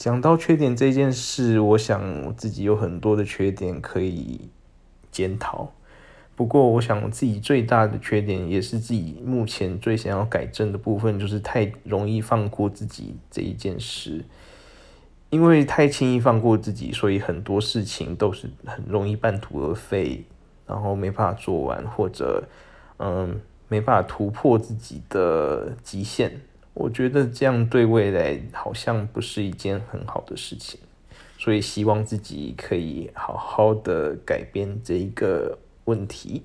讲到缺点这件事，我想我自己有很多的缺点可以检讨。不过，我想自己最大的缺点，也是自己目前最想要改正的部分，就是太容易放过自己这一件事。因为太轻易放过自己，所以很多事情都是很容易半途而废，然后没办法做完，或者嗯没办法突破自己的极限。我觉得这样对未来好像不是一件很好的事情，所以希望自己可以好好的改变这一个。问题。